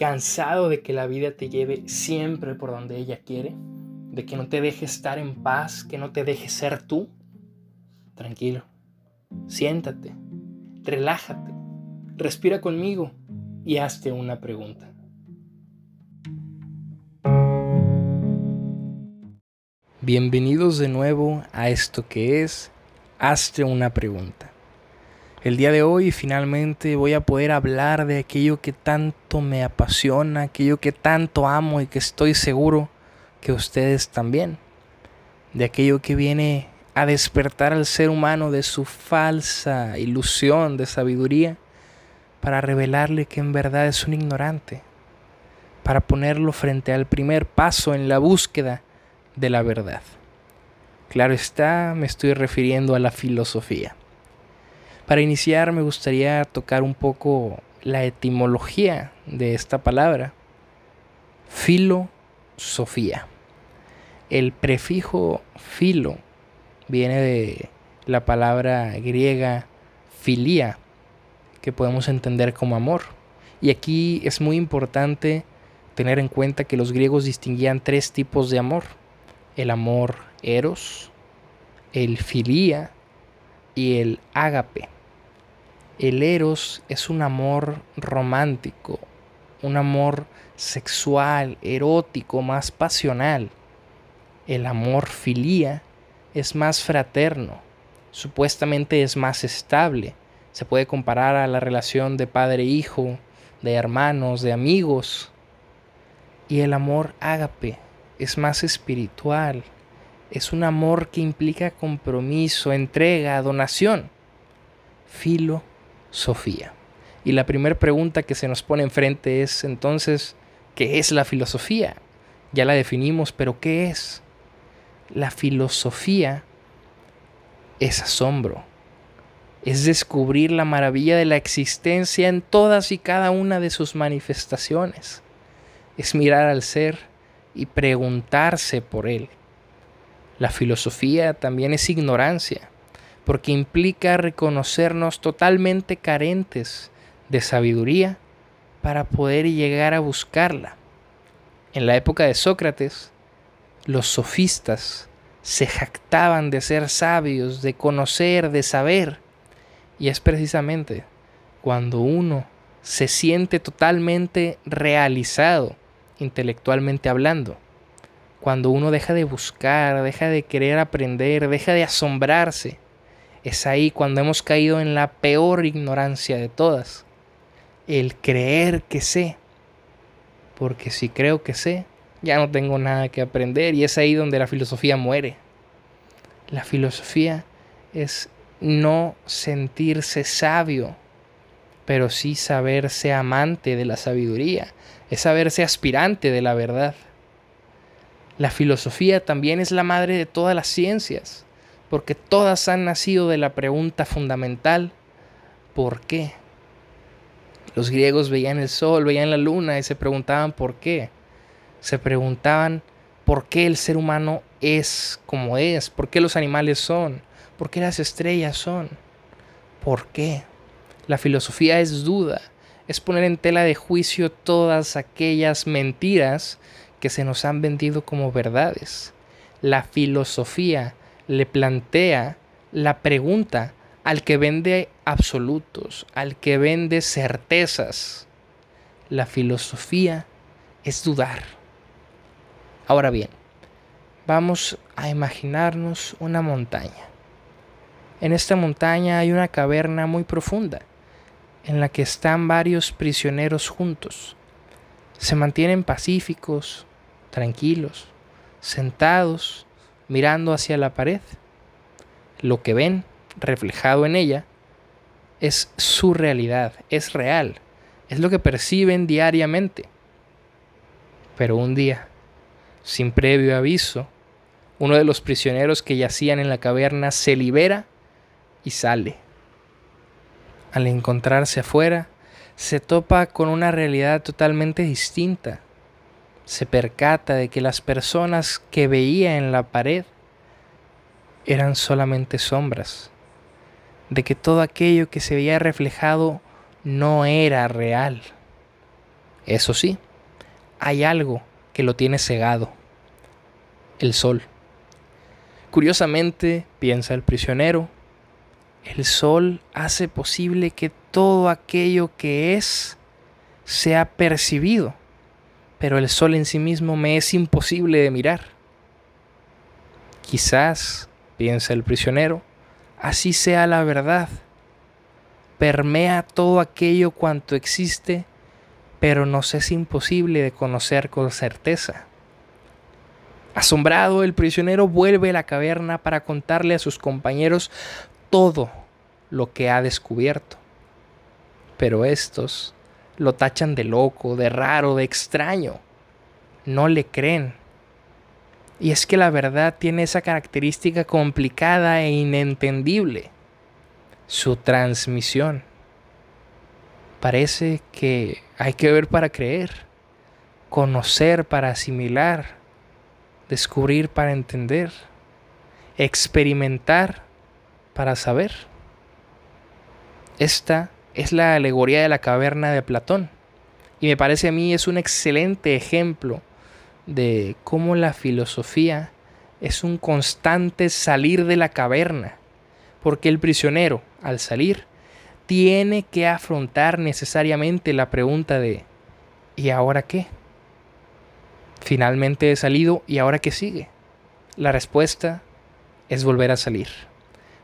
cansado de que la vida te lleve siempre por donde ella quiere, de que no te deje estar en paz, que no te deje ser tú, tranquilo, siéntate, relájate, respira conmigo y hazte una pregunta. Bienvenidos de nuevo a esto que es Hazte una pregunta. El día de hoy finalmente voy a poder hablar de aquello que tanto me apasiona, aquello que tanto amo y que estoy seguro que ustedes también. De aquello que viene a despertar al ser humano de su falsa ilusión de sabiduría para revelarle que en verdad es un ignorante, para ponerlo frente al primer paso en la búsqueda de la verdad. Claro está, me estoy refiriendo a la filosofía. Para iniciar me gustaría tocar un poco la etimología de esta palabra. Filosofía. El prefijo filo viene de la palabra griega filia, que podemos entender como amor. Y aquí es muy importante tener en cuenta que los griegos distinguían tres tipos de amor. El amor eros, el filia y el ágape. El eros es un amor romántico, un amor sexual, erótico, más pasional. El amor filia es más fraterno, supuestamente es más estable, se puede comparar a la relación de padre-hijo, de hermanos, de amigos. Y el amor ágape es más espiritual, es un amor que implica compromiso, entrega, donación. Filosofía. Y la primera pregunta que se nos pone enfrente es entonces, ¿qué es la filosofía? Ya la definimos, pero ¿qué es? La filosofía es asombro, es descubrir la maravilla de la existencia en todas y cada una de sus manifestaciones. Es mirar al ser y preguntarse por él. La filosofía también es ignorancia, porque implica reconocernos totalmente carentes de sabiduría para poder llegar a buscarla. En la época de Sócrates, los sofistas se jactaban de ser sabios, de conocer, de saber, y es precisamente cuando uno se siente totalmente realizado, intelectualmente hablando, cuando uno deja de buscar, deja de querer aprender, deja de asombrarse, es ahí cuando hemos caído en la peor ignorancia de todas, el creer que sé, porque si creo que sé, ya no tengo nada que aprender y es ahí donde la filosofía muere. La filosofía es no sentirse sabio, pero sí saberse amante de la sabiduría, es saberse aspirante de la verdad. La filosofía también es la madre de todas las ciencias, porque todas han nacido de la pregunta fundamental, ¿por qué? Los griegos veían el sol, veían la luna y se preguntaban por qué. Se preguntaban por qué el ser humano es como es, por qué los animales son, ¿Por qué las estrellas son? ¿Por qué? La filosofía es duda, es poner en tela de juicio todas aquellas mentiras que se nos han vendido como verdades. La filosofía le plantea la pregunta al que vende absolutos, al que vende certezas. La filosofía es dudar. Ahora bien, vamos a imaginarnos una montaña. En esta montaña hay una caverna muy profunda, en la que están varios prisioneros juntos. Se mantienen pacíficos, tranquilos, sentados, mirando hacia la pared. Lo que ven reflejado en ella es su realidad, es real, es lo que perciben diariamente. Pero un día, sin previo aviso, uno de los prisioneros que yacían en la caverna se libera y sale. Al encontrarse afuera, se topa con una realidad totalmente distinta. Se percata de que las personas que veía en la pared eran solamente sombras, de que todo aquello que se veía reflejado no era real. Eso sí, hay algo que lo tiene cegado, el sol. Curiosamente, piensa el prisionero, el sol hace posible que todo aquello que es sea percibido, pero el sol en sí mismo me es imposible de mirar. Quizás, piensa el prisionero, así sea la verdad. Permea todo aquello cuanto existe, pero nos es imposible de conocer con certeza. Asombrado, el prisionero vuelve a la caverna para contarle a sus compañeros todo lo que ha descubierto. Pero estos lo tachan de loco, de raro, de extraño. No le creen. Y es que la verdad tiene esa característica complicada e inentendible. Su transmisión. Parece que hay que ver para creer, conocer para asimilar, descubrir para entender, experimentar para saber. Esta es la alegoría de la caverna de Platón y me parece a mí es un excelente ejemplo de cómo la filosofía es un constante salir de la caverna, porque el prisionero, al salir, tiene que afrontar necesariamente la pregunta de ¿y ahora qué? Finalmente he salido y ahora qué sigue? La respuesta es volver a salir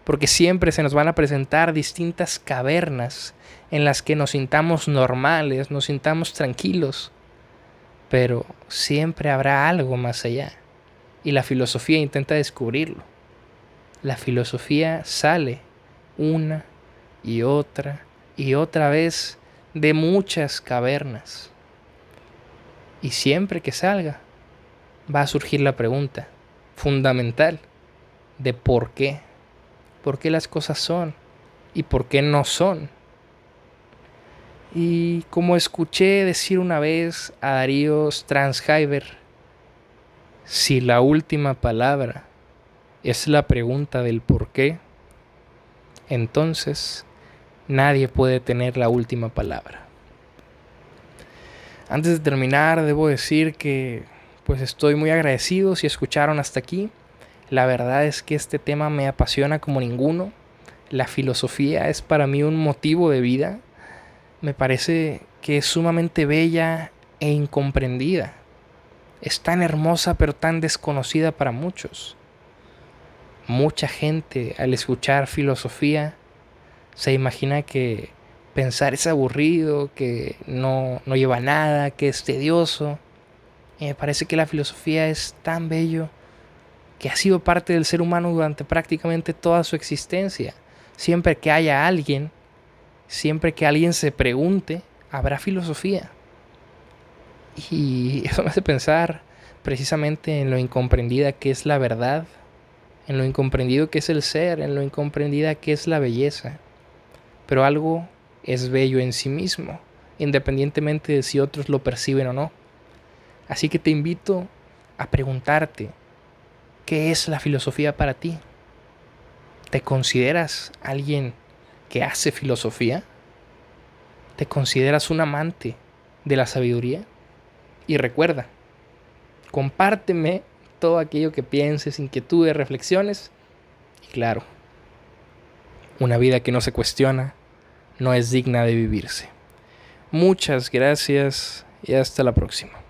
porque siempre se nos van a presentar distintas cavernas en las que nos sintamos normales, nos sintamos tranquilos, pero siempre habrá algo más allá. Y la filosofía intenta descubrirlo. La filosofía sale una y otra y otra vez de muchas cavernas. Y siempre que salga, va a surgir la pregunta fundamental de por qué por qué las cosas son y por qué no son. Y como escuché decir una vez a Darío Transheiber, si la última palabra es la pregunta del por qué, entonces nadie puede tener la última palabra. Antes de terminar, debo decir que pues estoy muy agradecido si escucharon hasta aquí. La verdad es que este tema me apasiona como ninguno. La filosofía es para mí un motivo de vida. Me parece que es sumamente bella e incomprendida. Es tan hermosa pero tan desconocida para muchos. Mucha gente al escuchar filosofía se imagina que pensar es aburrido, que no, no lleva nada, que es tedioso. Y me parece que la filosofía es tan bello que ha sido parte del ser humano durante prácticamente toda su existencia. Siempre que haya alguien, siempre que alguien se pregunte, habrá filosofía. Y eso me hace pensar precisamente en lo incomprendida que es la verdad, en lo incomprendido que es el ser, en lo incomprendida que es la belleza. Pero algo es bello en sí mismo, independientemente de si otros lo perciben o no. Así que te invito a preguntarte, ¿Qué es la filosofía para ti? ¿Te consideras alguien que hace filosofía? ¿Te consideras un amante de la sabiduría? Y recuerda, compárteme todo aquello que pienses, inquietudes, reflexiones. Y claro, una vida que no se cuestiona no es digna de vivirse. Muchas gracias y hasta la próxima.